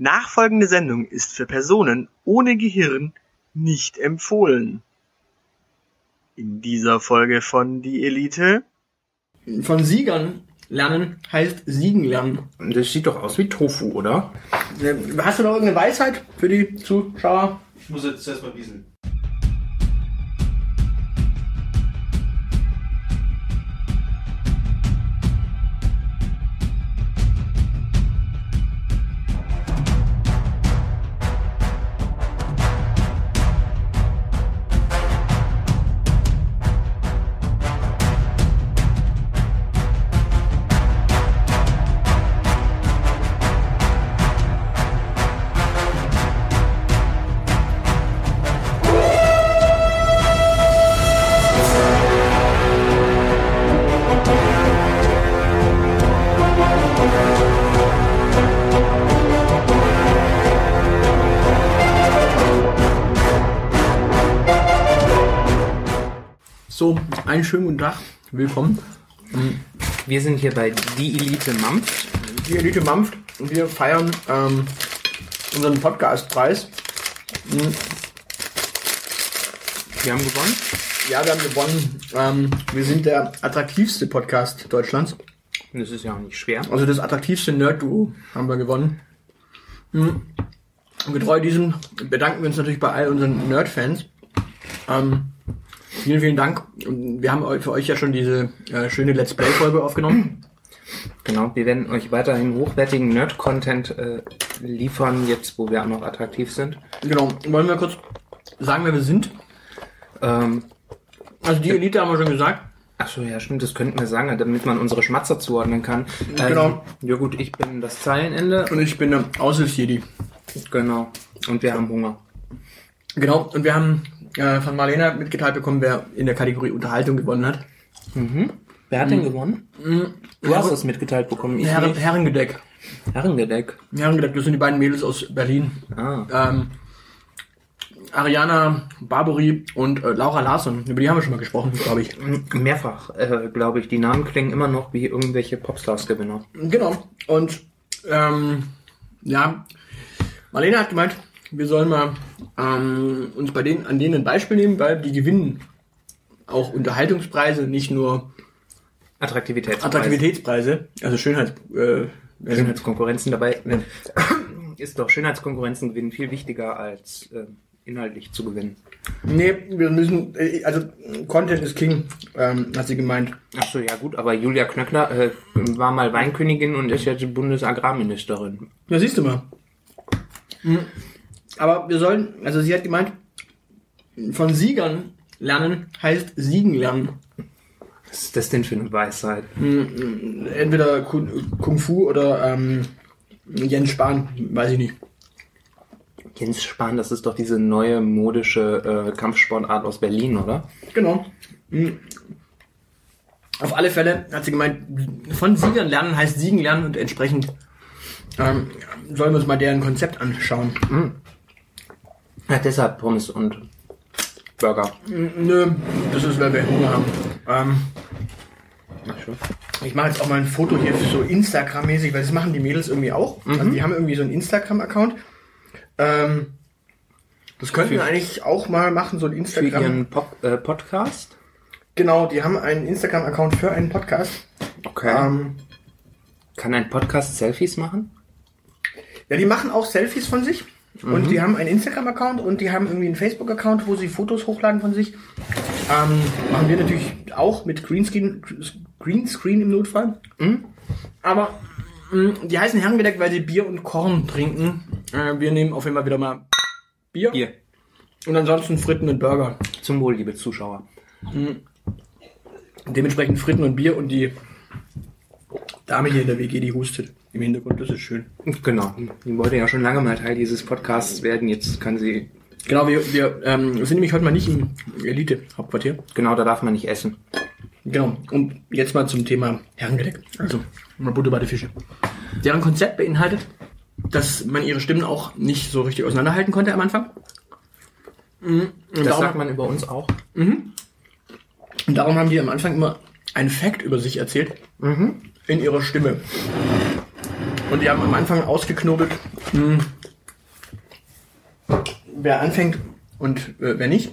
Nachfolgende Sendung ist für Personen ohne Gehirn nicht empfohlen. In dieser Folge von Die Elite. Von Siegern lernen heißt Siegen lernen. Das sieht doch aus wie Tofu, oder? Hast du noch irgendeine Weisheit für die Zuschauer? Ich muss jetzt zuerst mal einen schönen guten Tag. Willkommen. Wir sind hier bei Die Elite Mampft. Die Elite Mampft und wir feiern ähm, unseren Podcastpreis. Wir haben gewonnen. Ja, wir haben gewonnen. Ähm, wir sind der attraktivste Podcast Deutschlands. Das ist ja auch nicht schwer. Also das attraktivste Nerd-Duo haben wir gewonnen. Mhm. Und getreu diesem bedanken wir uns natürlich bei all unseren Nerd-Fans. Ähm, vielen, vielen Dank. Wir haben für euch ja schon diese äh, schöne Let's Play-Folge aufgenommen. Genau, wir werden euch weiterhin hochwertigen Nerd-Content äh, liefern, jetzt wo wir auch noch attraktiv sind. Genau. Wollen wir kurz sagen, wer wir sind? Ähm, Also die Elite haben wir schon gesagt. ach so, ja, stimmt, das könnten wir sagen, damit man unsere Schmatzer zuordnen kann. Ähm, Genau. Ja gut, ich bin das Zeilenende. Und ich bin der Aushilfsjedi. Genau. Und wir haben Hunger. Genau. Und wir haben äh, von Marlena mitgeteilt bekommen, wer in der Kategorie Unterhaltung gewonnen hat. Wer hat denn gewonnen? Du hast es mitgeteilt bekommen. Ich Herren, nicht. Herrengedeck. Herrengedeck. Herrengedeck, das sind die beiden Mädels aus Berlin. Ah. Ähm, Ariana Barbary und äh, Laura Larsson. Über die haben wir schon mal gesprochen, glaube ich. Mehrfach, äh, glaube ich. Die Namen klingen immer noch wie irgendwelche Popstars-Gewinner. Genau. Und ähm, ja, Marlene hat gemeint, wir sollen mal ähm, uns bei denen an denen ein Beispiel nehmen, weil die gewinnen auch Unterhaltungspreise, nicht nur Attraktivitätspreis. Attraktivitätspreise, also Schönheits äh, Schönheitskonkurrenzen dabei. Ist doch Schönheitskonkurrenzen gewinnen viel wichtiger als äh, inhaltlich zu gewinnen. Nee, wir müssen, äh, also Content ist King, ähm, hat sie gemeint. Ach so, ja gut, aber Julia Knöckner äh, war mal Weinkönigin und ist jetzt Bundesagrarministerin. Ja, siehst du mal. Mhm. Aber wir sollen, also sie hat gemeint, von Siegern lernen heißt Siegen lernen. Was ist das denn für eine Weisheit? Entweder Kung, Fu oder ähm, Jens Spahn, weiß ich nicht. Jens Spahn, das ist doch diese neue modische äh, Kampfsportart aus Berlin, oder? Genau. Mhm. Auf alle Fälle hat sie gemeint, von Siegern lernen heißt Siegen lernen und entsprechend ähm, sollen wir uns mal deren Konzept anschauen. Ja, deshalb Pommes und Burger. Nö, das ist, weil wir Hunger haben. Ähm, ich mache jetzt auch mal ein Foto hier so Instagram-mäßig, weil das machen die Mädels irgendwie auch. Also die haben irgendwie so einen Instagram-Account. Ähm, das könnten wir Für- eigentlich auch mal machen, so ein Für Instagram. ihren Pop äh, Podcast? Genau, die haben einen Instagram-Account für einen Podcast. Okay. Ähm, Kann ein Podcast Selfies machen? ja, die machen auch Selfies von sich. Und die haben einen Instagram-Account und die haben irgendwie einen Facebook-Account, wo sie Fotos hochladen von sich. Ähm, machen wir natürlich auch mit Greenscreen, Greenscreen im Notfall. Aber mh, die heißen Herrengedeck, weil sie Bier und Korn trinken. Äh, wir nehmen auf jeden Fall wieder mal Bier. Hier. Und ansonsten Fritten und Burger. Zum Wohl, liebe Zuschauer. Dementsprechend Fritten und Bier und die Dame hier in der WG, die hustet im Hintergrund. Das ist schön. Genau. Die wollte ja schon lange mal Teil dieses Podcasts werden. Jetzt kann sie. Genau, wir, wir ähm, sind nämlich heute mal nicht im Elite-Hauptquartier. Genau, da darf man nicht essen. Genau. Und jetzt mal zum Thema Herrengedeck. Also, mal Butter bei den Fische. Deren Konzept beinhaltet, dass man ihre Stimmen auch nicht so richtig auseinanderhalten konnte am Anfang. Mhm. Und Das darum, sagt man über uns auch. und darum haben die am Anfang immer einen Fact über sich erzählt. In ihrer Stimme. Und die haben am Anfang ausgeknobelt, mh, wer anfängt und äh, wer nicht.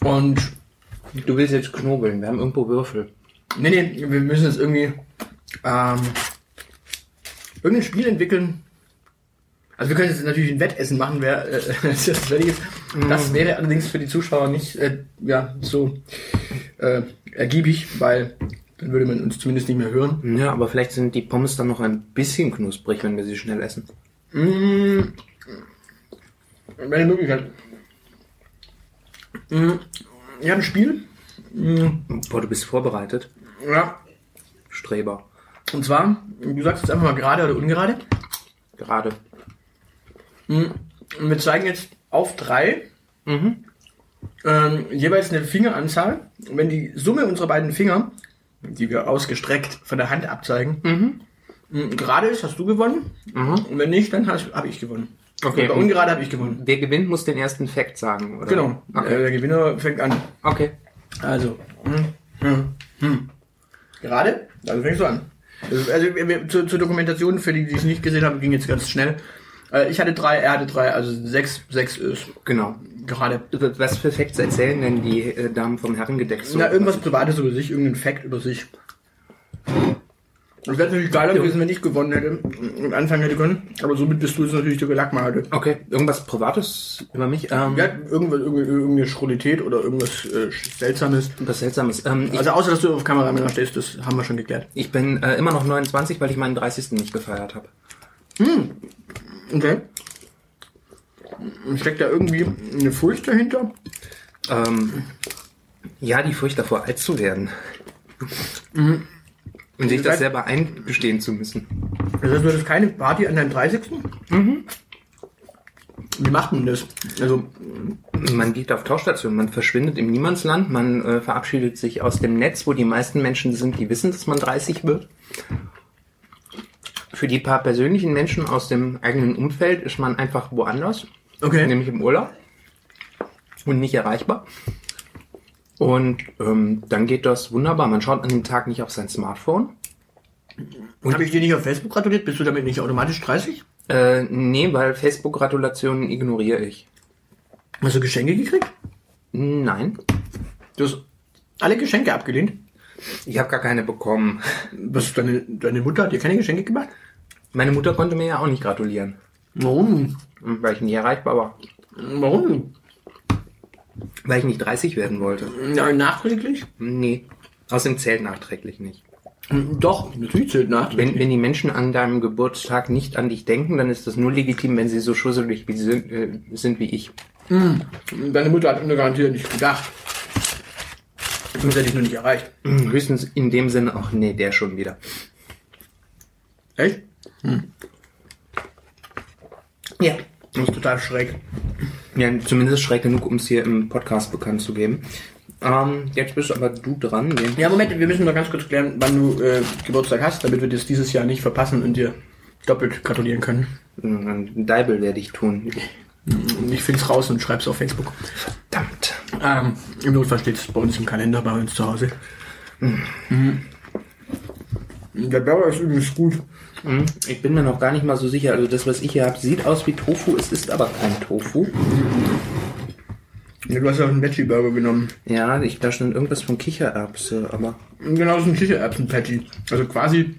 Und Du willst jetzt knobeln, wir haben irgendwo Würfel. nee, nee, wir müssen jetzt irgendwie ähm, irgendein Spiel entwickeln. Also wir können jetzt natürlich ein Wettessen machen, wer äh, das jetzt fertig ist. Das wäre allerdings für die Zuschauer nicht äh, ja, so äh, ergiebig, weil dann würde man uns zumindest nicht mehr hören. Ja, aber vielleicht sind die Pommes dann noch ein bisschen knusprig, wenn wir sie schnell essen. Mmh. Welche Möglichkeit? Mmh. Ich habe ein Spiel. Boah, du bist vorbereitet. Ja. Streber. Und zwar, du sagst jetzt einfach mal gerade oder ungerade. Gerade. Und wir zeigen jetzt auf drei Mhm. ähm, jeweils eine Fingeranzahl. Und wenn die Summe unserer beiden Finger, die wir ausgestreckt von der Hand abzeigen, mh, gerade ist, hast du gewonnen. Und wenn nicht, dann habe ich gewonnen. Okay. Bei ungerade habe ich gewonnen. Wer gewinnt, muss den ersten Fact sagen, oder? Genau. Äh, Okay. der Gewinner fängt an. okay. Also. Hm, hm, hm. Gerade? Also fängst du an. Also, also zur, zur Dokumentation, für die, die es nicht gesehen haben, ging jetzt ganz schnell. Äh, ich hatte drei, er hatte drei, also sechs, sechs ist Genau. Gerade. Was für Facts erzählen denn die äh, Damen vom Herrengedeck so? Na, irgendwas Privates über sich, irgendein Fact über sich. Das wäre natürlich geiler gewesen, wenn ich gewonnen hätte und anfangen hätte können. Aber somit bist du jetzt natürlich der Gelackmalte. Okay, irgendwas Privates über mich? Ähm, Ja, irgendwas, irgendeine, irgendeine Schrulität oder irgendwas äh, Seltsames. Was Seltsames. Ähm, Also außer, dass du auf Kamera mit stehst, das haben wir schon geklärt. ich bin äh, immer noch 29, weil ich meinen 30. nicht gefeiert habe. Okay. Steckt da irgendwie eine Furcht dahinter? Ähm, ja, die Furcht davor, alt zu werden. Und sich das selber eingestehen zu müssen. Das heißt, du hattest keine Party an deinem 30. Mhm. Wie macht man das? Also, Man geht auf Tauchstation, man verschwindet im Niemandsland, man äh, verabschiedet sich aus dem Netz, wo die meisten Menschen sind, die wissen, dass man 30 wird. Für die paar persönlichen Menschen aus dem eigenen Umfeld ist man einfach woanders, okay. nämlich im Urlaub und nicht erreichbar. Und ähm, dann geht das wunderbar. Man schaut an dem Tag nicht auf sein Smartphone. Habe ich dir nicht auf Facebook gratuliert? Bist du damit nicht automatisch 30? Äh, nee, weil Facebook-Gratulationen ignoriere ich. Hast du Geschenke gekriegt? Nein, Du hast alle Geschenke abgelehnt? ich habe gar keine bekommen. Was, deine, deine Mutter hat dir keine Geschenke gemacht? Meine Mutter konnte mir ja auch nicht gratulieren, Warum? Weil ich nie erreichbar war. Warum? Weil ich nicht 30 werden wollte. Ja, nachträglich? Nee. Außerdem zählt nachträglich nicht. Doch, natürlich zählt nachträglich. Wenn, wenn die Menschen an deinem Geburtstag nicht an dich denken, dann ist das nur legitim, wenn sie so schusselig wie, sind, äh, sind wie ich. Deine Mutter hat mir garantiert nicht gedacht. Sonst hätte ich noch nicht erreicht. Höchstens in dem Sinne auch, nee, der schon wieder. Echt? Ja. Das ist total schräg. Ja, zumindest schräg genug, um es hier im Podcast bekannt zu geben. Ähm, jetzt bist aber du dran. Den Ja, Moment, wir müssen mal ganz kurz klären, wann du äh, Geburtstag hast, damit wir das dieses Jahr nicht verpassen und dir doppelt gratulieren können. Ein Deibel werde ich tun. Ich find's raus und schreib's auf Facebook. Verdammt. Ähm, Im Notfall steht's bei uns im Kalender, bei uns zu Hause. Mhm. Der Burger ist übrigens gut. Hm, Ich bin mir noch gar nicht mal so sicher. Also das, was ich hier habe, sieht aus wie Tofu. Es ist aber kein Tofu. Ja, du hast ja auch einen Veggie-Burger genommen. Ja, ich, da stand irgendwas von Kichererbse, aber Genau, ist ein Kichererbsen-Patty. Also quasi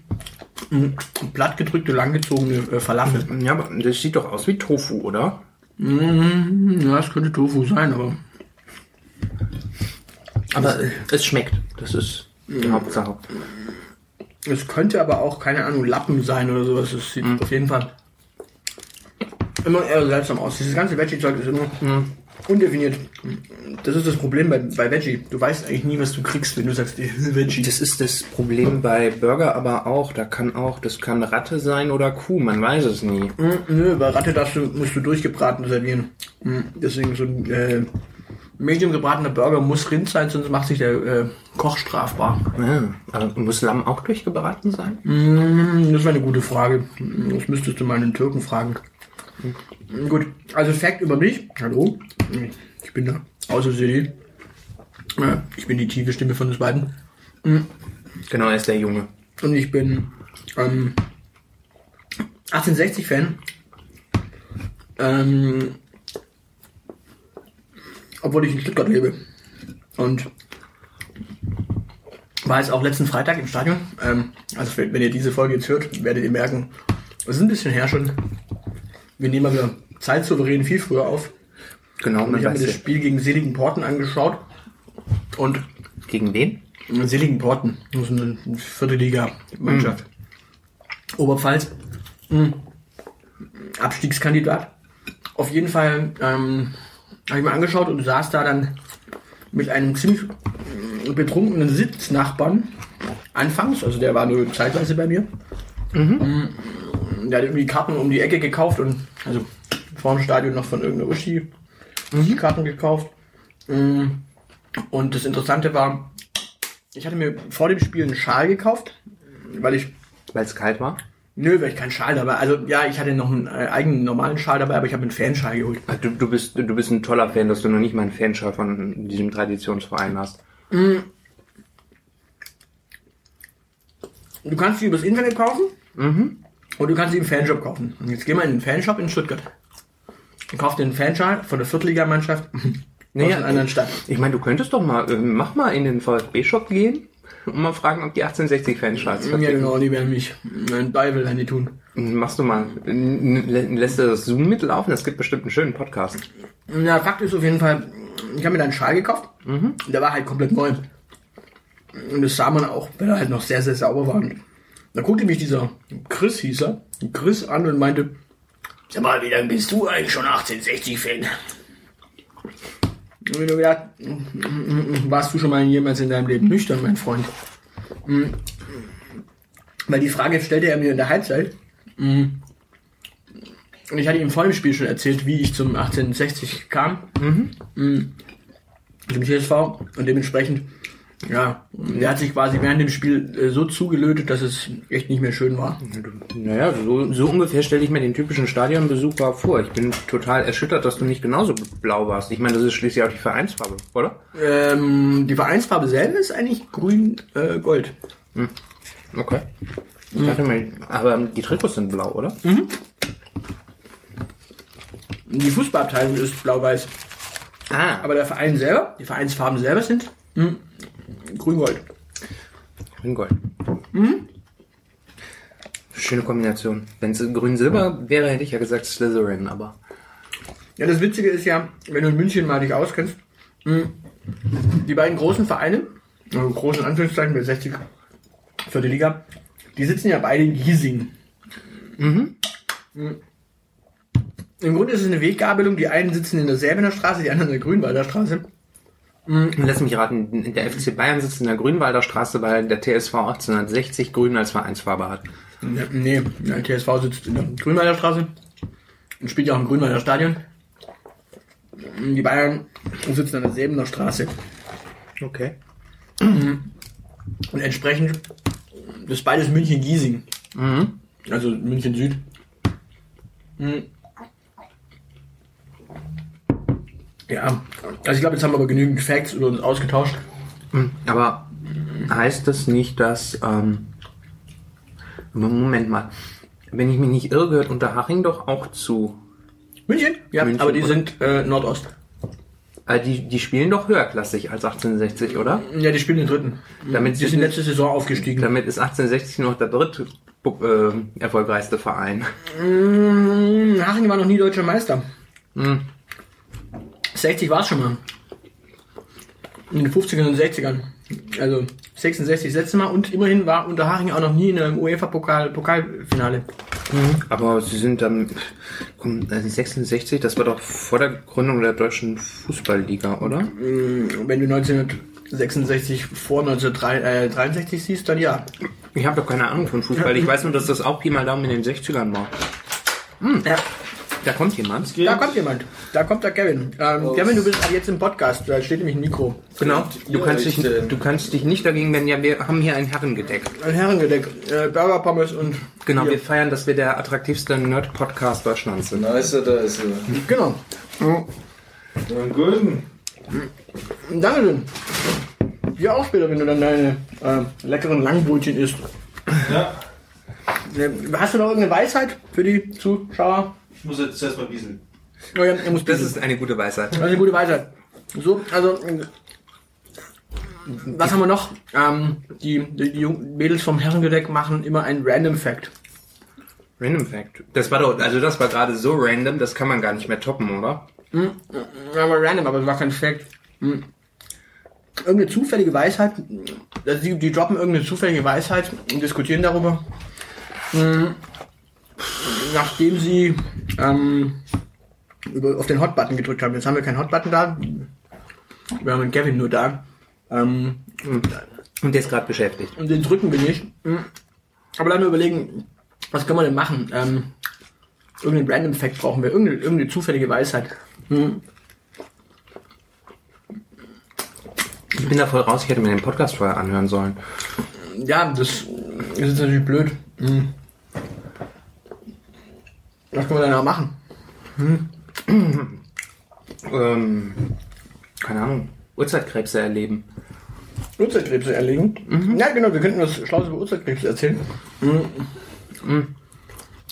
mh, plattgedrückte, langgezogene äh, Falafel. ja, aber das sieht doch aus wie Tofu, oder? Mhm, ja, das könnte Tofu sein, aber Aber es schmeckt. Das ist die Hauptsache. Es könnte aber auch, keine Ahnung, Lappen sein oder sowas. Es sieht auf jeden Fall immer eher seltsam aus. Dieses ganze Veggie-Zeug ist immer undefiniert. Das ist das Problem bei, bei Veggie. Du weißt eigentlich nie, was du kriegst, wenn du sagst, Veggie. Das ist das Problem bei Burger aber auch. Da kann auch, das kann Ratte sein oder Kuh, man weiß es nie. Mm, Nö, bei Ratte darfst du, musst du durchgebraten servieren. Mm, Deswegen so ein äh, medium gebratener Burger muss Rind sein, sonst macht sich der äh, Koch strafbar. Aber muss Lamm auch durchgebraten sein? Mm, Das wäre eine gute Frage. Das müsstest du mal einen Türken fragen. Gut, also Fact über mich. Hallo, ich bin der Außer-CD. Äh, Ich bin die tiefe Stimme von uns beiden. Genau, er ist der Junge. Und ich bin ähm, 1860-Fan. Ähm, obwohl ich in Stuttgart lebe. Und war jetzt auch letzten Freitag im Stadion. Ähm, also wenn ihr diese Folge jetzt hört, werdet ihr merken, es ist ein bisschen her schon. Wir nehmen wieder zeitsouverän viel früher auf. Genau, Und ich habe mir das. Spiel gegen Seligen Porten angeschaut. Und Gegen wen? Seligen Porten, das ist eine vierte Liga-Mannschaft. Oberpfalz, mh, Abstiegskandidat. Auf jeden Fall ähm, habe ich mir angeschaut und saß da dann mit einem ziemlich äh, betrunkenen Sitznachbarn anfangs, also der war nur zeitweise bei mir. Mhm. Der hat irgendwie Karten um die Ecke gekauft und also vor dem Stadion noch von irgendeiner Uschi die Karten gekauft. Mm, Und das Interessante war, ich hatte mir vor dem Spiel einen Schal gekauft, weil ich Weil es kalt war? Nö, weil ich keinen Schal dabei. Also ja, ich hatte noch einen äh, eigenen normalen Schal dabei, aber ich habe einen Fanschal geholt. Du, du, bist, du bist ein toller Fan, dass du noch nicht mal einen Fanschal von diesem Traditionsverein hast. Du kannst sie übers Internet kaufen und du kannst sie im Fanshop kaufen. Und jetzt geh mal in den Fanshop in Stuttgart. Und kauf den Fanschal von der Viertligamannschaft Naja, aus einer anderen Stadt. Ich meine, du könntest doch mal, äh, mach mal in den VfB-Shop gehen und mal fragen, ob die 1860 Fanschals Ja genau, die werden mich einen Teufel an die tun. Machst du mal, lässt du das Zoom mitlaufen? Das gibt bestimmt einen schönen Podcast. Ja, Fakt ist auf jeden Fall, ich habe mir da einen Schal gekauft. Der war halt komplett neu. Und das sah man auch, weil er halt noch sehr, sehr sauber war. Und da guckte mich dieser Chris, hieß er, Chris an und meinte, sag mal, wie lange bist du eigentlich schon 1860-Fan? Und mir gedacht, mm, mm, warst du schon mal jemals in deinem Leben nüchtern, mein Freund? Mm. Weil die Frage stellte er mir in der Halbzeit. Mm. Und ich hatte ihm vor dem Spiel schon erzählt, wie ich zum 1860 kam. Mhm. Zum TSV. Und dementsprechend, ja, der hat sich quasi während dem Spiel äh, so zugelötet, dass es echt nicht mehr schön war. Naja, so, so ungefähr stelle ich mir den typischen Stadionbesucher vor. Ich bin total erschüttert, dass du nicht genauso blau warst. Ich meine, das ist schließlich auch die Vereinsfarbe, oder? Ähm, die Vereinsfarbe selber ist eigentlich grün-gold. Okay. Ich dachte mal, aber die Trikots sind blau, oder? die Fußballabteilung ist blau-weiß. Ah, Aber der Verein selber, die Vereinsfarben selber sind mh, grün-gold. grün-gold. Schöne Kombination. Wenn es grün-silber wäre, hätte ich ja gesagt Slytherin, aber... Ja, das Witzige ist ja, wenn du in München mal dich auskennst, mh, die beiden großen Vereine, also großen Anführungszeichen mit 60 für die Liga, die sitzen ja beide in Giesing. Mhm. Im Grunde ist es eine Weggabelung. Die einen sitzen in der Säbener Straße, die anderen in der Grünwalder Straße. Lass mich raten, der FC Bayern sitzt in der Grünwalder Straße, weil der TSV 1860 grün als Vereinsfarbe hat. Ne- Nee, der TSV sitzt in der Grünwalder Straße und spielt ja auch im Grünwalder Stadion. Die Bayern sitzen an der Säbener Straße. Okay. Und entsprechend, das ist beides München-Giesing. Also München Süd. Mhm. Ja, also ich glaube, jetzt haben wir aber genügend Facts über uns ausgetauscht. Aber heißt das nicht, dass... Ähm, Moment mal. Wenn ich mich nicht irre, gehört Unterhaching doch auch zu... München? Ja, München, aber die oder? sind äh, Nordost. Äh, die, die spielen doch höherklassig als 1860, oder? Ja, die spielen den dritten. Damit die sind letzte Saison aufgestiegen. Damit ist 1860 noch der dritte äh, erfolgreichste Verein. Mm, Haching war noch nie deutscher Meister. Hm. 60 war es schon mal. In den 50ern und 60ern. Also 66 das letzte Mal und immerhin war Unterhaching auch noch nie in einem UEFA-Pokal Pokalfinale. Aber sie sind dann äh, 66, das war doch vor der Gründung der deutschen Fußballliga, oder? Mm, Wenn du 1966 vor 1963 siehst, dann ja. Ich habe doch keine Ahnung von Fußball. Ich weiß nur, dass das auch Pi mal Daumen in den 60ern war. ja. Da kommt jemand. Da kommt jemand. Da kommt der Kevin. Ähm, Kevin, du bist jetzt im Podcast. Da steht nämlich ein Mikro. Genau. Du kannst, dich, du kannst dich nicht dagegen wenden. Ja, wir haben hier ein Herrengedeck. Ein Herrengedeck. Äh, Burger, Pommes und... Genau, Bier. wir feiern, dass wir der attraktivste Nerd-Podcast Deutschlands sind. Da ist er, da ist er. Genau. Einen guten. Dankeschön. Dir auch später, wenn du dann deine äh, leckeren Langbrötchen isst. Ja. äh, hast du noch irgendeine Weisheit für die Zuschauer? Ich muss jetzt zuerst mal bieseln. Oh ja, er muss Das ist eine gute Weisheit. Das ist eine gute Weisheit. So, also, was haben wir noch? Ähm, die, die, die Mädels vom Herrengedeck machen immer einen Random Fact. Random Fact. Das war doch, also das war gerade so random, das kann man gar nicht mehr toppen, oder? Ja, aber random, aber es war kein Fact. Hm. Irgendeine zufällige Weisheit, also die, die droppen irgendeine zufällige Weisheit und diskutieren darüber. Hm. Nachdem sie ähm, über, auf den Hot-Button gedrückt haben. Jetzt haben wir keinen Hot-Button da. Wir haben Kevin nur da. Ähm, Und der ist gerade beschäftigt. und den drücken wir nicht. Hm. Aber dann überlegen, was können wir denn machen? Ähm, irgendeinen Random Fact brauchen wir, irgendeine, irgendeine zufällige Weisheit. Hm. Ich bin da voll raus, ich hätte mir den Podcast vorher anhören sollen. Ja, das ist natürlich blöd. Hm. Was können wir denn da machen? Ähm, keine Ahnung, Urzeitkrebse erleben. Urzeitkrebse erlegen? Ja, genau, wir könnten was Schlaues über Urzeitkrebse erzählen. Mhm.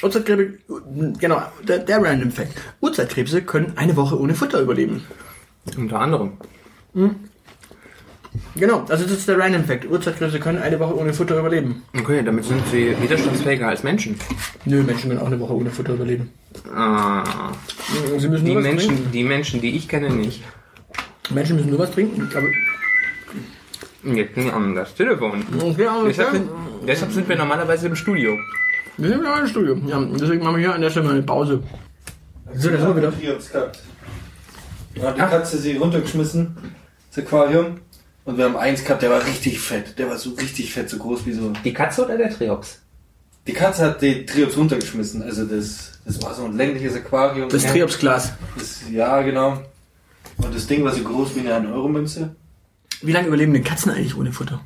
Urzeitkrebse, genau, der, der Random Fact. Urzeitkrebse können eine Woche ohne Futter überleben. Unter anderem. Genau, also das ist der Random Fact. Urzeitkrebse können eine Woche ohne Futter überleben. Okay, damit sind sie widerstandsfähiger als Menschen. Nö, Menschen können auch eine Woche ohne Futter überleben. Ah, Sie müssen die nur was trinken. Menschen, die Menschen, die ich kenne, nicht. Menschen müssen nur was trinken. Aber Jetzt ging an das Telefon. okay, aber Deshalb sind, deshalb sind wir normalerweise im Studio. wir sind ja im Studio. Ja, deswegen machen wir hier an der Stelle mal eine Pause. So, da sind wir wieder. Hier hab's gehabt. Dann hat die Katze sie runtergeschmissen, das Aquarium. Und wir haben eins gehabt, der war richtig fett. Der war so richtig fett, so groß wie so. Die Katze oder der Triops? Die Katze hat die Triops runtergeschmissen. Also das, das war so ein längliches Aquarium. Das ja, Triopsglas. ja, genau. Und das Ding war so groß wie eine 1-Euro-Münze. Wie lange überleben denn Katzen eigentlich ohne Futter?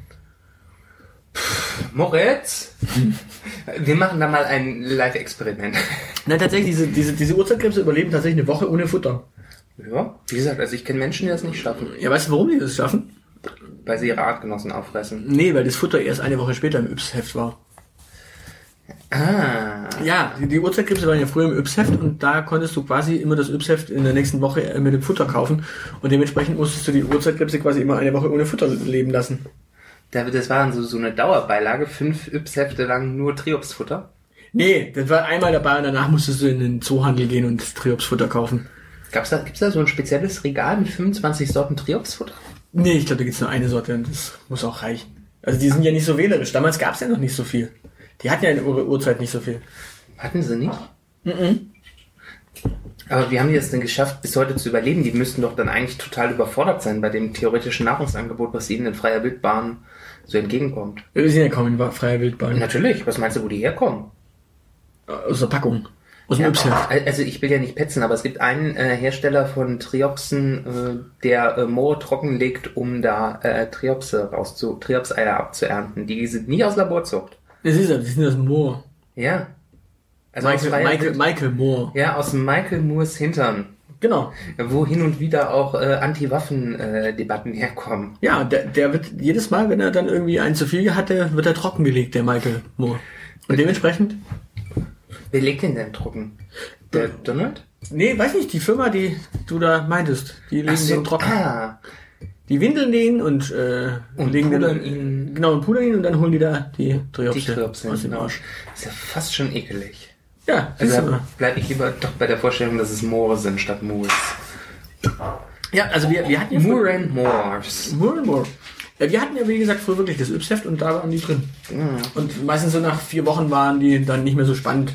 Moritz? Wir machen da mal ein Live-Experiment. Nein, tatsächlich, diese, diese, diese Urzeitkrebse überleben tatsächlich eine Woche ohne Futter. Ja, wie gesagt, also ich kenne Menschen, die das nicht schaffen, Ja, weißt du, warum die das schaffen? Weil sie ihre Artgenossen auffressen. Nee, weil das Futter erst eine Woche später im Yps-Heft war. Ah. Ja, die, die Urzeitkrebse waren ja früher im Yps-Heft und da konntest du quasi immer das Yps-Heft in der nächsten Woche äh, mit dem Futter kaufen und dementsprechend musstest du die Urzeitkrebse quasi immer eine Woche ohne Futter leben lassen. Da- Das war dann so, so eine Dauerbeilage, fünf Yps-Hefte lang nur Triopsfutter. Nee, das war einmal dabei und danach musstest du in den Zoohandel gehen und Triopsfutter kaufen. Gab's da, gibt's da so ein spezielles Regal mit 25 Sorten Triopsfutter? Nee, ich glaube, da gibt's nur eine Sorte und das muss auch reichen. Also die sind ja nicht so wählerisch. Damals gab's ja noch nicht so viel. Die hatten ja in ihrer Uhrzeit nicht so viel. Hatten sie nicht? Aber wie haben die es denn geschafft, bis heute zu überleben? Die müssten doch dann eigentlich total überfordert sein bei dem theoretischen Nahrungsangebot, was ihnen in freier Wildbahn so entgegenkommt. Wir sind ja kaum in freier Wildbahn. Natürlich, was meinst du, wo die herkommen? Aus der Packung. Aus dem Yps-Heft. also ich will ja nicht petzen, aber es gibt einen äh, Hersteller von Triopsen, äh, der äh, Moore trockenlegt, um da äh, Triopse rauszu, Triopseier abzuernten. Die sind nie aus Laborzucht. Das ist ja, die sind aus Moore. Ja. Also aus Michael, Michael, Wild- Michael Moore. ja, aus Michael Moores Hintern. Genau. Wo hin und wieder auch äh, Anti-Waffen-Debatten herkommen. Ja, der, der wird jedes Mal, wenn er dann irgendwie einen zu viel hatte, wird er trockengelegt, der Michael Moore. Und dementsprechend, Wer legt den denn trocken? Der Donald? nee, weiß nicht, die Firma, die du da meintest, die legen den trocken. ah, Die windeln den und, äh, Und legen pudern den, ihn. Genau, und pudern ihn und dann holen die da die die Triopse Triopse. aus dem Arsch. Ist ja fast schon ekelig. Ja, Also bleibe ich lieber doch bei der Vorstellung, dass es Moore sind statt Moors. Ja, also wir, wir hatten ja Moore and Moors. Moore and Moore. Ja, wir hatten ja, wie gesagt, früher wirklich das Yps-Heft und da waren die drin. Und meistens so nach vier Wochen waren die dann nicht mehr so spannend.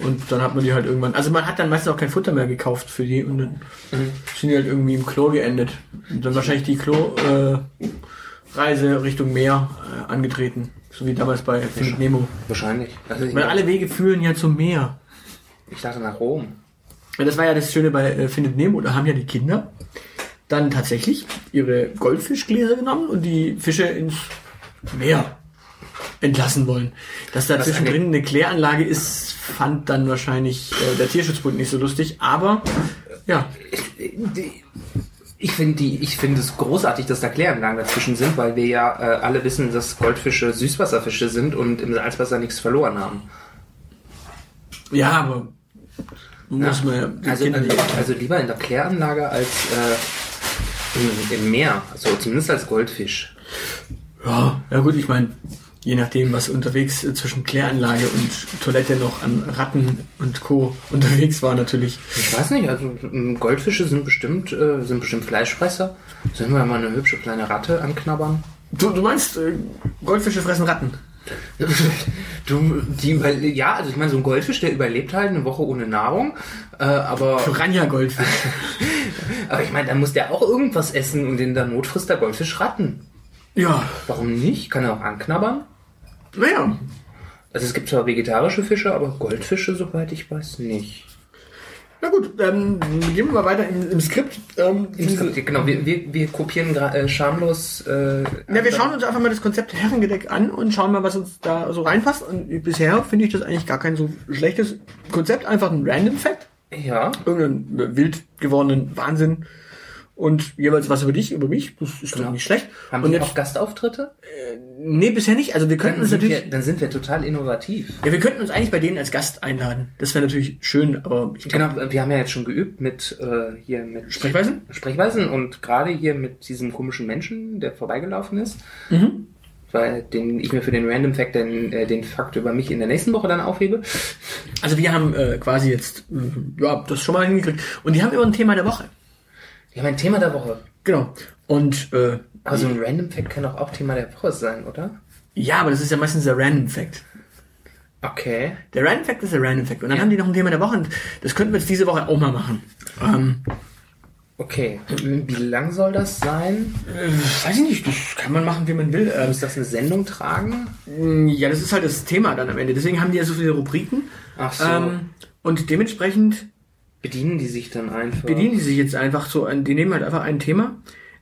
Und dann hat man die halt irgendwann. Also man hat dann meistens auch kein Futter mehr gekauft für die und dann sind die halt irgendwie im Klo geendet. Und dann wahrscheinlich die Klo-Reise Richtung Meer äh, angetreten. So wie damals bei Findet Nemo. Wahrscheinlich. Also Weil alle Wege führen ja zum Meer. ich dachte nach Rom. Ja, das war ja das Schöne bei äh, Findet Nemo. Da haben ja die Kinder dann tatsächlich ihre Goldfischgläser genommen und die Fische ins Meer entlassen wollen. Dass da zwischendrin eine Kläranlage ist, fand dann wahrscheinlich äh, der Tierschutzbund nicht so lustig. Aber ja, Ich finde die, ich finde es großartig, dass da Kläranlagen dazwischen sind, weil wir ja äh, alle wissen, dass Goldfische Süßwasserfische sind und im Salzwasser nichts verloren haben. Ja, aber muss man ja Also, nicht- also lieber in der Kläranlage als äh, im, im Meer, also zumindest als Goldfisch. Ja, ja gut, ich meine, je nachdem, was unterwegs äh, zwischen Kläranlage und Toilette noch an Ratten und Co. unterwegs war natürlich. Ich weiß nicht, also Goldfische sind bestimmt, äh, sind bestimmt Fleischfresser. Sollen wir mal eine hübsche kleine Ratte anknabbern? Du, du meinst, äh, Goldfische fressen Ratten? Du, die ja, also ich meine, so ein Goldfisch, der überlebt halt eine Woche ohne Nahrung, äh, aber, Piranha-Goldfisch. aber ich meine, da muss der auch irgendwas essen und in der Not frisst der Goldfisch Ratten. ja, Warum nicht? Kann er auch anknabbern? Naja. Also es gibt zwar vegetarische Fische, aber Goldfische, soweit ich weiß, nicht. Na gut, ähm, gehen wir mal weiter im, im Skript. Ähm, diese- Genau, wir, wir, wir kopieren äh, schamlos. Äh, Ja, wir schauen uns einfach mal das Konzept Herrengedeck an und schauen mal, was uns da so reinpasst. Und bisher finde ich das eigentlich gar kein so schlechtes Konzept. Einfach ein Random Fact. Ja, Irgendeinen wild gewordenen Wahnsinn. Und jeweils was über dich, über mich. Das ist doch nicht schlecht. haben und wir jetzt, auch Gastauftritte? nee, bisher nicht. Also wir könnten Dann uns natürlich, wir, dann sind wir total innovativ. ja, wir könnten uns eigentlich bei denen als Gast einladen. Das wäre natürlich schön, aber ich glaub, Genau, wir haben ja jetzt schon geübt mit äh, hier mit Sprechweisen? Sprechweisen und gerade hier mit diesem komischen Menschen, der vorbeigelaufen ist, weil den ich mir für den Random Fact den, äh, den Fakt über mich in der nächsten Woche dann aufhebe. Also wir haben äh, quasi jetzt, äh, ja, das schon mal hingekriegt. Und die haben immer ein Thema der Woche. Ja, mein Thema der Woche. Genau. Und äh, Also ein Random Fact kann doch auch Thema der Woche sein, oder? ja, aber das ist ja meistens der Random Fact. Okay. Der Random Fact ist der Random Fact. Und dann haben die noch ein Thema der Woche und das könnten wir jetzt diese Woche auch mal machen. Ähm, Okay. Wie lang soll das sein? äh, weiß ich nicht, das kann man machen, wie man will. Ähm, Muss das eine Sendung tragen? ja, das ist halt das Thema dann am Ende. Deswegen haben die ja so viele Rubriken. Ach so. Ähm, und dementsprechend Bedienen die sich dann einfach? bedienen die sich jetzt einfach so die nehmen halt einfach ein Thema.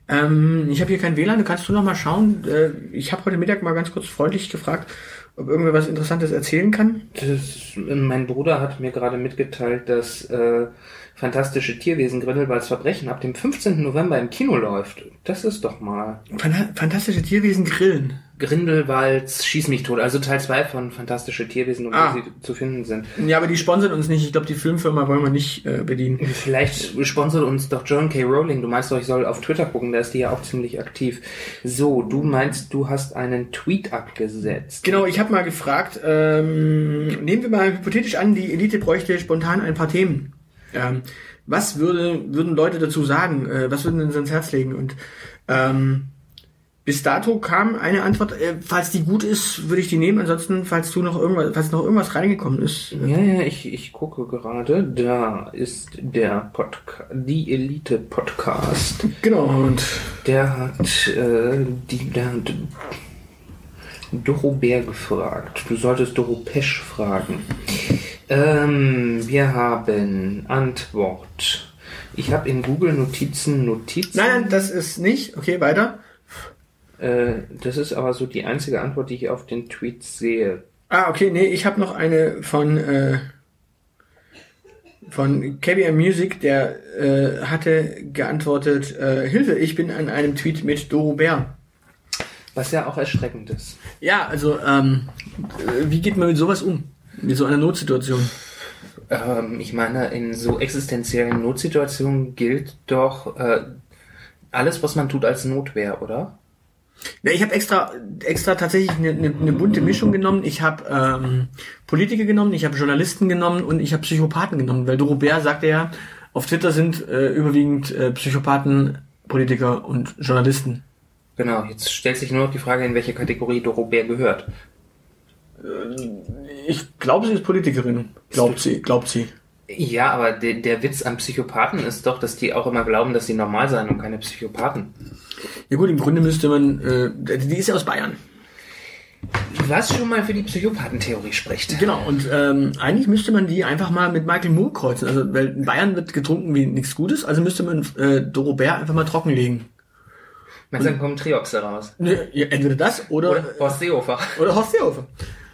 Ähm, ich habe hier kein WLAN, du kannst du noch mal schauen. Äh, ich habe heute Mittag mal ganz kurz freundlich gefragt, ob irgendwer was Interessantes erzählen kann. Das, mein Bruder hat mir gerade mitgeteilt, dass äh, Fantastische Tierwesen Grindelwalds Verbrechen ab dem 15. November im Kino läuft. Das ist doch mal Fan- Fantastische Tierwesen grillen. Grindelwalds Schieß mich tot, also Teil 2 von Fantastische Tierwesen, und Ah. wo sie zu finden sind. Ja, aber die sponsern uns nicht. Ich glaube, die Filmfirma wollen wir nicht äh, bedienen. Vielleicht sponsert uns doch John K. Rowling. Du meinst doch, ich soll auf Twitter gucken, da ist die ja auch ziemlich aktiv. So, du meinst, du hast einen Tweet abgesetzt. Genau, ich habe mal gefragt, ähm, nehmen wir mal hypothetisch an, die Elite bräuchte spontan ein paar Themen. Ähm, was würde, würden Leute dazu sagen? Äh, was würden sie ins Herz legen? Und ähm, bis dato kam eine Antwort, äh, falls die gut ist, würde ich die nehmen. Ansonsten, falls du noch irgendwas, falls noch irgendwas reingekommen ist. äh, Ja, ja, ich, ich gucke gerade. Da ist der Podcast, die Elite Podcast. Genau, und Der hat äh, die der hat Dorobert gefragt. Du solltest Doropesch fragen. Ähm, wir haben Antwort. Ich habe in Google Notizen Notizen. nein, das ist nicht. Okay, weiter. Äh, das ist aber so die einzige Antwort, die ich auf den Tweet sehe. Ah, okay, nee, ich habe noch eine von äh, von KBM Music, der äh, hatte geantwortet, äh, Hilfe, ich bin an einem Tweet mit Doro Bär. Was ja auch erschreckend ist. Ja, also ähm, äh, wie geht man mit sowas um? Mit so einer Notsituation? Ähm, ich meine, in so existenziellen Notsituationen gilt doch äh, alles, was man tut, als Notwehr, oder? Ja, ich habe extra extra tatsächlich eine, eine, eine bunte Mischung genommen. Ich habe ähm, Politiker genommen, ich habe Journalisten genommen und ich habe Psychopathen genommen, weil Bär sagte ja, auf Twitter sind äh, überwiegend äh, Psychopathen, Politiker und Journalisten. Genau, jetzt stellt sich nur noch die Frage, in welche Kategorie Dorobert gehört. Ich glaube, sie ist Politikerin. Glaubt sie, glaubt sie. Ja, aber de der Witz an Psychopathen ist doch, dass die auch immer glauben, dass sie normal seien und keine Psychopathen. Ja gut, im Grunde müsste man, äh, die ist ja aus Bayern. Was schon mal für die Psychopathentheorie spricht. Genau, und ähm, eigentlich müsste man die einfach mal mit Michael Moore kreuzen. Also, weil in Bayern wird getrunken wie nichts Gutes, also müsste man äh, Dorobert einfach mal trockenlegen. Meinst du, dann kommen Trioxe raus? Ne, ja, entweder das oder, Oder Horst Seehofer. oder Horst Seehofer.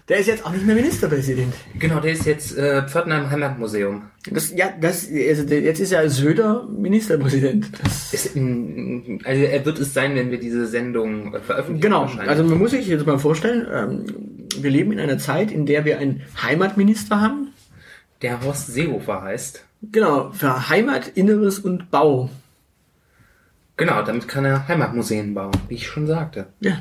Der ist jetzt auch nicht mehr Ministerpräsident. Genau, der ist jetzt äh, Pförtner im Heimatmuseum. Das, ja, das, also jetzt ist ja Söder Ministerpräsident. Ist, also er wird es sein, wenn wir diese Sendung äh, veröffentlichen. genau. Also man muss sich jetzt mal vorstellen, ähm, wir leben in einer Zeit, in der wir einen Heimatminister haben. der Horst Seehofer heißt. Genau, für Heimat, Inneres und Bau. Genau, damit kann er Heimatmuseen bauen, wie ich schon sagte. Ja.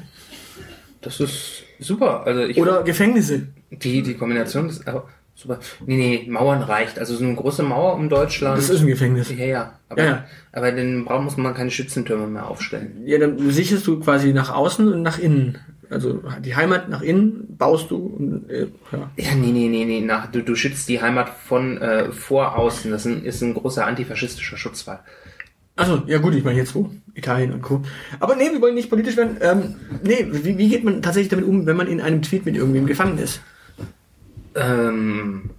Das ist super. Also ich Oder Gefängnisse. die, die Kombination ist auch super. Nee, nee, Mauern reicht. Also so eine große Mauer um Deutschland. Das ist ein Gefängnis. ja, ja. Aber, Ja, ja. aber dann braucht muss man keine Schützentürme mehr aufstellen. Ja, dann sicherst du quasi nach außen und nach innen. Also die Heimat nach innen baust du und äh, ja. Ja, nee, nee, nee, nee. Nach, du, du schützt die Heimat von äh, vor außen. Das ist ein, ist ein großer antifaschistischer Schutzwall. Achso, ja gut, ich meine jetzt wo? Italien und Co. Aber nee, wir wollen nicht politisch werden. Ähm, nee, wie, wie geht man tatsächlich damit um, wenn man in einem Tweet mit irgendwem gefangen ist? Ähm,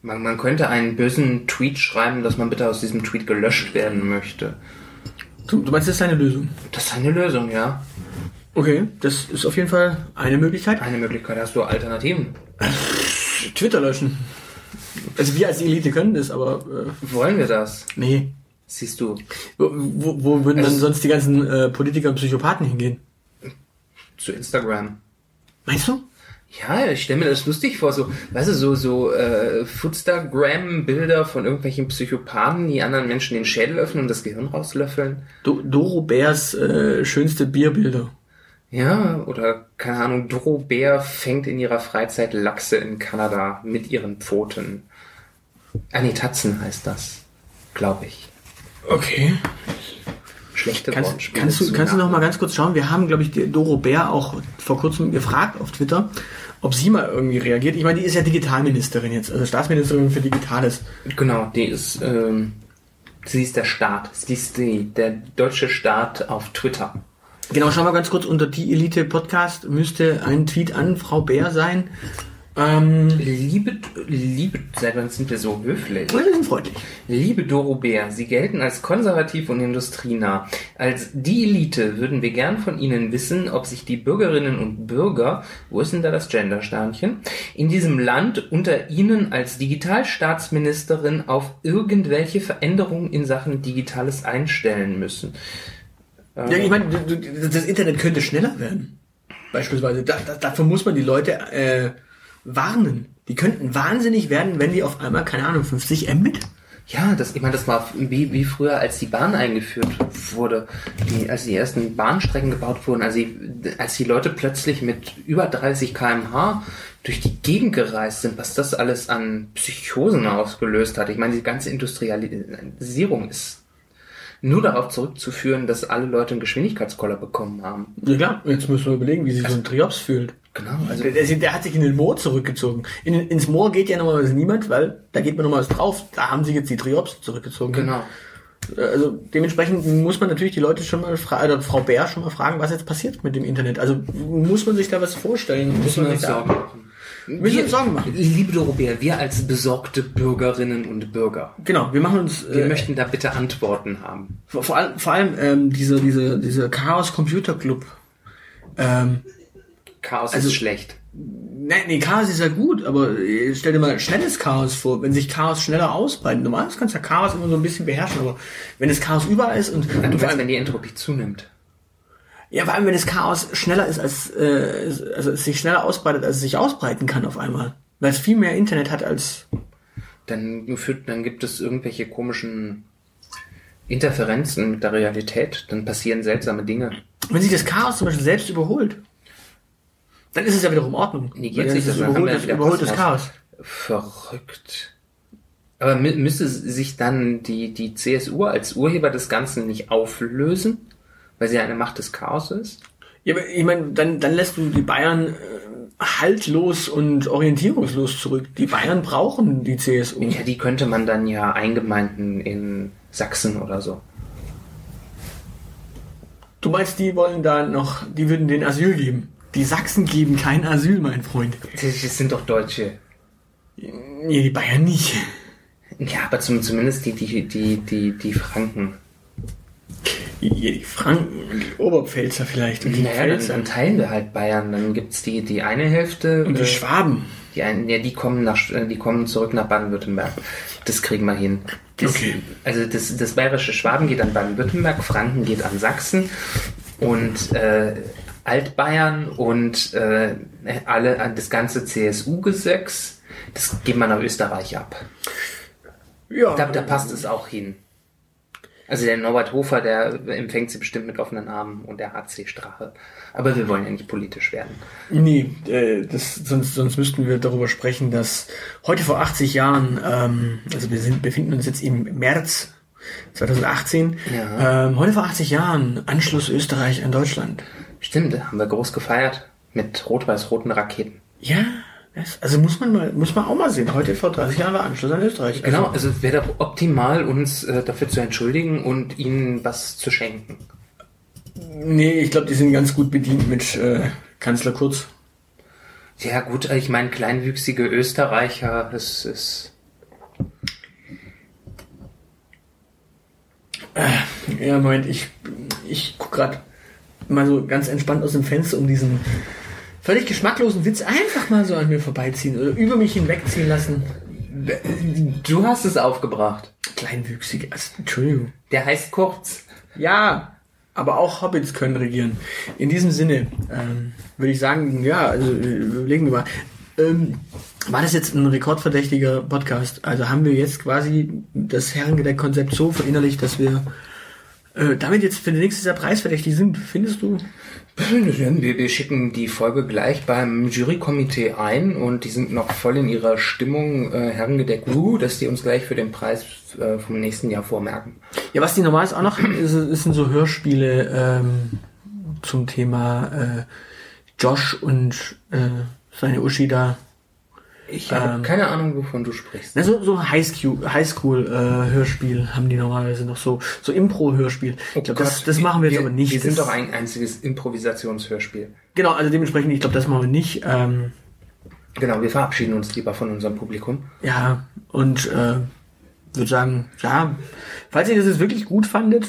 man, man könnte einen bösen Tweet schreiben, dass man bitte aus diesem Tweet gelöscht werden möchte. Du, du meinst, das ist eine Lösung? Das ist eine Lösung, ja. Okay, das ist auf jeden Fall eine Möglichkeit. Eine Möglichkeit. Hast du Alternativen? Twitter löschen. Also wir als Elite können das, aber äh, Wollen wir das? nee. Siehst du, Wo, wo, wo würden dann Also- sonst die ganzen äh, Politiker und Psychopathen hingehen? zu Instagram. Meinst du? Ja, ich stelle mir das lustig vor, so, weißt du, so, so äh, Footstagram-Bilder von irgendwelchen Psychopathen, die anderen Menschen den Schädel öffnen und das Gehirn rauslöffeln. Do Doro Bärs äh, schönste Bierbilder. Ja, oder, keine Ahnung, Doro Bär fängt in ihrer Freizeit Lachse in Kanada mit ihren Pfoten. Ah, nee, Tatzen heißt das. Glaube ich. Okay. Schlechte Kannst, kannst du, kannst du noch mal ganz kurz schauen? Wir haben, glaube ich, die Doro Bär auch vor kurzem gefragt auf Twitter, ob sie mal irgendwie reagiert. Ich meine, die ist ja Digitalministerin jetzt, also Staatsministerin für Digitales. Genau, die ist, ähm, sie ist der Staat. Sie ist die, der deutsche Staat auf Twitter. Genau, schauen wir ganz kurz unter die Elite Podcast müsste ein Tweet an Frau Bär sein. Ähm, Liebe, liebe, seit wann sind wir so höflich? wir sind freundlich. Liebe Doro Bär, Sie gelten als konservativ und industrienah. Als die Elite würden wir gern von Ihnen wissen, ob sich die Bürgerinnen und Bürger, wo ist denn da das Gendersternchen, in diesem Land unter Ihnen als Digitalstaatsministerin auf irgendwelche Veränderungen in Sachen Digitales einstellen müssen. Ja, ich meine, das Internet könnte schneller werden. Beispielsweise. Da, da, dafür muss man die Leute äh, warnen. Die könnten wahnsinnig werden, wenn die auf einmal, keine Ahnung, 50 Mbit. Ja, das, ich meine, das war wie, wie früher, als die Bahn eingeführt wurde, die, als die ersten Bahnstrecken gebaut wurden, als die, als die Leute plötzlich mit über 30 kmh durch die Gegend gereist sind, was das alles an Psychosen ausgelöst hat. Ich meine, die ganze Industrialisierung ist nur darauf zurückzuführen, dass alle Leute einen Geschwindigkeitskoller bekommen haben. Ja klar, jetzt müssen wir überlegen, wie sich so ein Triops fühlt. Genau, also Der, der, der hat sich in den Moor zurückgezogen. In, ins Moor geht ja normalerweise niemand, weil da geht man normalerweise drauf. Da haben sich jetzt die Triops zurückgezogen. genau. Also dementsprechend muss man natürlich die Leute schon mal fragen, oder Frau Bär schon mal fragen, was jetzt passiert mit dem Internet. Also muss man sich da was vorstellen? Muss Müssen man wir sich Sorgen machen. Müssen wir uns Sorgen machen. Liebe Dorobea, wir als besorgte Bürgerinnen und Bürger, Genau, wir machen uns wir äh, möchten da bitte Antworten haben. vor, vor allem, vor allem ähm, diese, diese, diese Chaos Computer Club. Ähm, Chaos Also- ist schlecht. nee, nee, Chaos ist ja gut, aber äh, stell dir mal schnelles Chaos vor, wenn sich Chaos schneller ausbreitet. Normalerweise kannst du ja Chaos immer so ein bisschen beherrschen, aber wenn das Chaos überall ist und, Du und vor weißt, allem, wenn die Entropie zunimmt. ja, vor allem wenn das Chaos schneller ist als äh, also es sich schneller ausbreitet, als es sich ausbreiten kann auf einmal. Weil es viel mehr Internet hat als Dann, führt, dann gibt es irgendwelche komischen Interferenzen mit der Realität. Dann passieren seltsame Dinge. wenn sich das Chaos zum Beispiel selbst überholt. Dann ist es ja wiederum Ordnung. Negiert sich es das, das Kosmos. Chaos. Verrückt. Aber mü- müsste sich dann die, die CSU als Urheber des Ganzen nicht auflösen? Weil sie eine Macht des Chaos ist? Ja, aber ich meine, dann, dann lässt du die Bayern äh, haltlos und orientierungslos zurück. Die Bayern brauchen die CSU. Ja, die könnte man dann ja eingemeinden in Sachsen oder so. Du meinst, die wollen da noch, die würden den Asyl geben. Die Sachsen geben kein Asyl, mein Freund. Das sind doch Deutsche. Nee, die Bayern nicht. Ja, aber zum, zumindest die, die, die, die, die Franken. die, die Franken und die Oberpfälzer vielleicht und die Naja, dann, Pfälzer dann teilen wir halt Bayern. Dann gibt's die, die eine Hälfte. und die äh, Schwaben. Die, einen, ja, die kommen nach, äh, die kommen zurück nach Baden-Württemberg. Das kriegen wir hin. Das, Okay. Also das, das bayerische Schwaben geht an Baden-Württemberg, Franken geht an Sachsen und äh, Altbayern und äh, alle das ganze CSU-Gesöchs, das geht man nach Österreich ab. Ja, Da, da passt es auch hin. Also der Norbert Hofer, der empfängt sie bestimmt mit offenen Armen und der HC Strache. Aber wir wollen ja nicht politisch werden. Nee, äh, das, sonst, sonst müssten wir darüber sprechen, dass heute vor 80 Jahren, ähm, also wir sind, befinden uns jetzt im März 2018, Ja. ähm, heute vor 80 Jahren Anschluss Österreich an Deutschland. Stimmt, haben wir groß gefeiert mit rot-weiß-roten Raketen. Ja, das, also muss man mal, muss man auch mal sehen. Heute vor 30 Jahren war Anschluss an Österreich. Genau, Also, also wäre doch optimal, uns äh, dafür zu entschuldigen und ihnen was zu schenken. nee, ich glaube, die sind ganz gut bedient mit äh, Kanzler Kurz. Ja gut, ich meine, kleinwüchsige Österreicher, das ist... Ja, Moment, ich, ich guck gerade mal so ganz entspannt aus dem Fenster, um diesen völlig geschmacklosen Witz einfach mal so an mir vorbeiziehen oder über mich hinwegziehen lassen. Du hast es aufgebracht. Kleinwüchsige, also, Entschuldigung. Der heißt Kurz. Ja, aber auch Hobbits können regieren. In diesem Sinne ähm, würde ich sagen, ja, also äh, überlegen wir mal. Ähm, war das jetzt ein rekordverdächtiger Podcast? Also haben wir jetzt quasi das Herrengedeck-Konzept so verinnerlicht, dass wir äh, damit jetzt für den nächsten Jahr preisverdächtig sind? Findest du? Wir, wir schicken die Folge gleich beim Jurykomitee ein und die sind noch voll in ihrer Stimmung äh, herrengedeck, uh, dass die uns gleich für den Preis äh, vom nächsten Jahr vormerken. Ja, was die normal auch noch ist sind so Hörspiele ähm, zum Thema äh, Josh und äh, seine Uschi da. Ich habe Ähm. keine Ahnung, wovon du sprichst. Na, so, so Highschool, Highschool äh, Hörspiel haben die normalerweise noch so so Impro Hörspiel. ich glaube, das, das machen wir jetzt aber nicht. Wir sind das, doch ein einziges Improvisationshörspiel. genau, also dementsprechend, ich glaube, das machen wir nicht. Ähm, Genau, wir verabschieden uns lieber von unserem Publikum. ja, und äh, würde sagen, ja, falls ihr das jetzt wirklich gut fandet,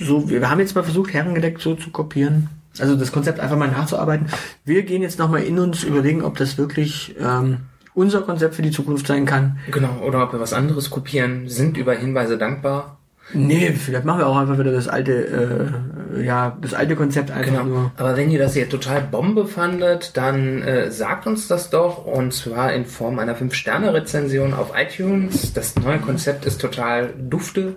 so, wir, wir haben jetzt mal versucht, Herrengedeck so zu kopieren. Also das Konzept einfach mal nachzuarbeiten. Wir gehen jetzt nochmal in uns, überlegen, ob das wirklich ähm, unser Konzept für die Zukunft sein kann. Genau, oder ob wir was anderes kopieren, sind über Hinweise dankbar. Nee, vielleicht machen wir auch einfach wieder das alte, äh, ja, das alte Konzept einfach Genau. nur. Aber wenn ihr das hier total Bombe fandet, dann äh, sagt uns das doch und zwar in Form einer 5-Sterne-Rezension auf iTunes. Das neue Konzept ist total dufte.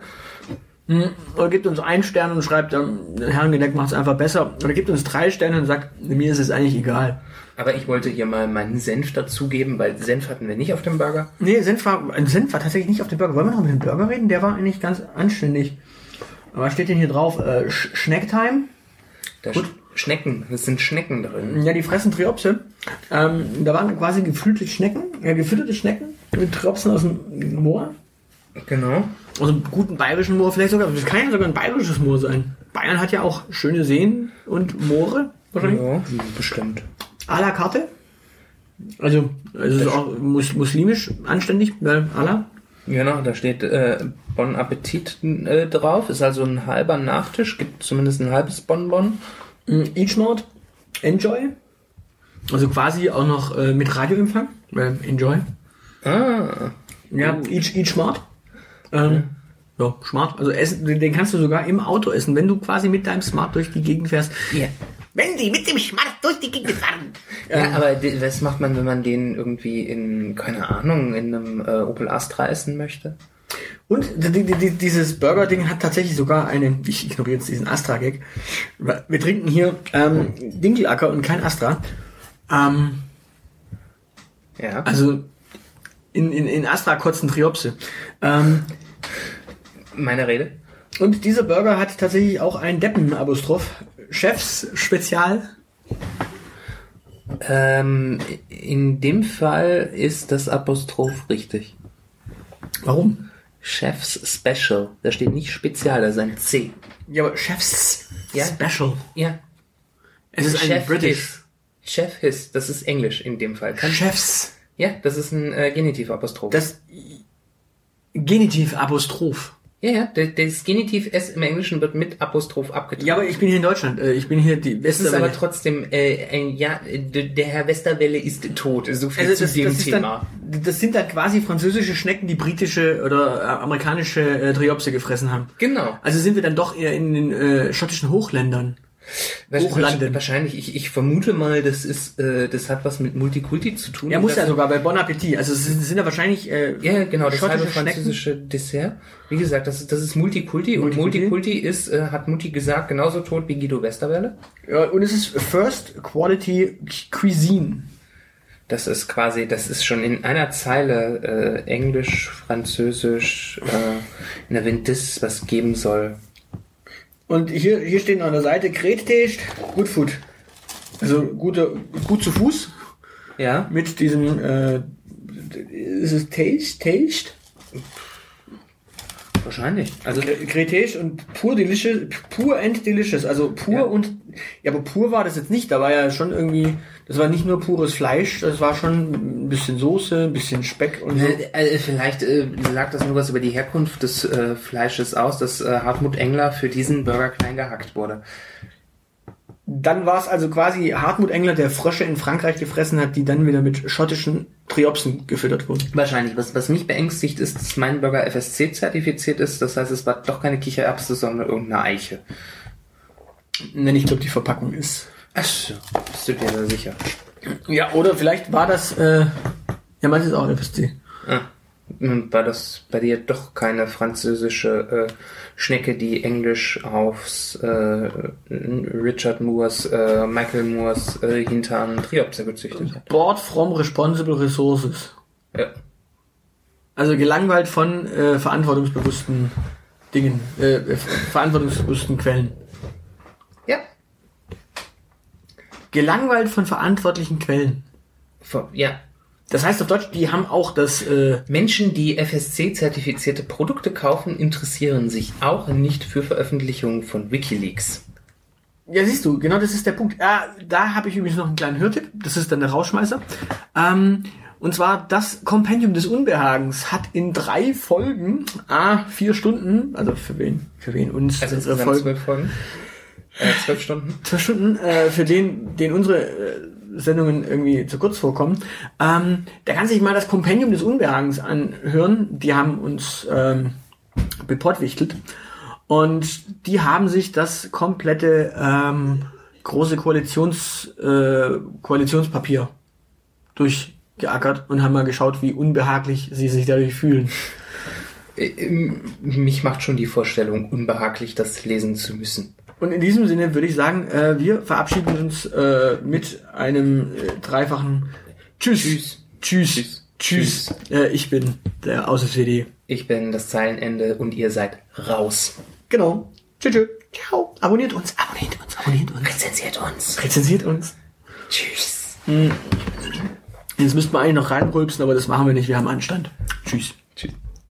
Hm, Oder gibt uns einen Stern und schreibt dann, Herrengedeck macht es einfach besser. Oder gibt uns drei Sterne und sagt, mir ist es eigentlich egal. Aber ich wollte hier mal meinen Senf dazugeben, weil Senf hatten wir nicht auf dem Burger. Nee, Senf war, ein Senf war tatsächlich nicht auf dem Burger. Wollen wir noch mit dem Burger reden? Der war eigentlich ganz anständig. Aber was steht denn hier drauf? Äh, Sch Schnecktime? Da Sch Schnecken, es sind Schnecken drin. Ja, die fressen Triopse. Ähm, da waren quasi gefüllte Schnecken, ja, gefütterte Schnecken mit Triopsen aus dem Moor. Genau. Aus einem guten bayerischen Moor, vielleicht sogar, das kann ja sogar ein bayerisches Moor sein. Bayern hat ja auch schöne Seen und Moore, wahrscheinlich. Ja, bestimmt. À la carte. Also, es ist auch mus muslimisch anständig, weil Allah. Genau, da steht äh, Bon Appetit äh, drauf. Ist also ein halber Nachtisch, gibt zumindest ein halbes Bonbon. Mm, Each Mode, Enjoy. Also quasi auch noch äh, mit Radioempfang, weil Enjoy. Ah, Ja, Each, Each Smart. Ähm, ja, Smart. Also essen, den kannst du sogar im Auto essen, wenn du quasi mit deinem Smart durch die Gegend fährst. ja. Wenn die mit dem Smart durch die Gegend fahren. Ja, aber was macht man, wenn man den irgendwie in, keine Ahnung, in einem äh, Opel Astra essen möchte? Und die, die, die, dieses Burger-Ding hat tatsächlich sogar eine, ich ignoriere jetzt diesen Astra-Gag. Wir trinken hier ähm, Dinkelacker und kein Astra. Ähm, Ja. also in, in, in Astra kotzen Triopse. Ähm, Meine Rede. und dieser Burger hat tatsächlich auch ein Deppen-Apostroph. Chefs Spezial. Ähm, in dem Fall ist das Apostroph richtig. Warum? Chef's Special. Da steht nicht Spezial, da ist ein C. Ja, aber Chefs Ja. Special. Ja. Es ist ein Chef British. His. Chef His. Das ist Englisch in dem Fall. Kann, Chefs. ja, das ist ein äh, Genitiv-Apostroph. Das Genitiv Apostroph. Ja, ja, das Genitiv S im Englischen wird mit Apostroph abgetragen. Ja, aber ich bin hier in Deutschland. Äh, Ich bin hier die Es ist Westerwelle. aber trotzdem, äh, ein, ja, der Herr Westerwelle ist tot. So viel Also zu das, dem das, Thema. dann, das sind dann quasi französische Schnecken, die britische oder äh, amerikanische äh, Triopse gefressen haben. genau. Also sind wir dann doch eher in den äh, schottischen Hochländern. Hochlanden. Wahrscheinlich, ich, ich vermute mal, das ist, äh, das hat was mit Multikulti zu tun. Ja, muss ja sogar bei Bon Appetit. Also es sind, sind ja wahrscheinlich äh, Ja, genau, das halbe französische Dessert. Wie gesagt, das ist, das ist Multikulti, und Multikulti. Ist, äh, hat Mutti gesagt, genauso tot wie Guido Westerwelle. Ja, und es ist First Quality Cuisine. Das ist quasi, das ist schon in einer Zeile äh, Englisch, Französisch, äh, in der Wind das, was geben soll. Und hier, hier stehen an der Seite Great Taste, Good Food. Also gute, gut zu Fuß Ja, mit diesem äh, ist es Taste, Taste? Wahrscheinlich. Also Taste und pur delicious, pur and delicious. Also pur Ja. und ja, aber pur war das jetzt nicht. Da war ja schon irgendwie, das war nicht nur pures Fleisch, das war schon ein bisschen Soße, ein bisschen Speck und so. Äh, äh, vielleicht äh, sagt das nur was über die Herkunft des äh, Fleisches aus, dass äh, Hartmut Engler für diesen Burger klein gehackt wurde. Dann war es also quasi Hartmut Engler, der Frösche in Frankreich gefressen hat, die dann wieder mit schottischen Triopsen gefüttert wurden. Wahrscheinlich. Was, was mich beängstigt, ist, dass mein Burger FSC zertifiziert ist. Das heißt, es war doch keine Kichererbse, sondern irgendeine Eiche. Nein, ich glaube, die Verpackung ist. Ach so, bist du dir da sicher? Ja, oder vielleicht war das, äh, ja, meins ist auch FSC. Ah. War das bei dir doch keine französische äh, Schnecke, die Englisch aufs äh, Richard Moores, äh, Michael Moores äh, Hintern Triopse gezüchtet hat? Board from Responsible Resources. Ja. Also gelangweilt von äh, verantwortungsbewussten Dingen, äh, verantwortungsbewussten Quellen. Ja. Gelangweilt von verantwortlichen Quellen. Vor- Ja. Das heißt auf Deutsch, die haben auch das, äh, Menschen, die FSC-zertifizierte Produkte kaufen, interessieren sich auch nicht für Veröffentlichungen von Wikileaks. ja siehst du, genau das ist der Punkt. Ah, da habe ich übrigens noch einen kleinen Hörtipp, das ist dann der Rauschmeißer. Ähm, und zwar das Kompendium des Unbehagens hat in drei Folgen, ah, vier Stunden, also für wen, für wen uns, Also unsere insgesamt Folgen, zwölf Folgen. Äh, zwölf Stunden. zwei Stunden, äh, für den, den unsere äh, Sendungen irgendwie zu kurz vorkommen. Ähm, der kann sich mal das Kompendium des Unbehagens anhören. Die haben uns ähm, bepottwichtelt. Und die haben sich das komplette ähm, große Koalitions, äh, Koalitionspapier durchgeackert und haben mal geschaut, wie unbehaglich sie sich dadurch fühlen. Äh, ähm, Mich macht schon die Vorstellung, unbehaglich das lesen zu müssen. Und in diesem Sinne würde ich sagen, äh, wir verabschieden uns äh, mit einem äh, dreifachen Tschüss. Tschüss. Tschüss. Tschüss. Tschüss. Äh, ich bin der Außer-CD. Ich bin das Zeilenende und ihr seid raus. Genau. Tschüss. tschüss. Ciao. Abonniert uns. Abonniert uns. Abonniert uns. Rezensiert uns. Rezensiert uns. Tschüss. Jetzt müssten wir eigentlich noch reinrülpsen, aber das machen wir nicht. Wir haben Anstand. Tschüss. Tschüss.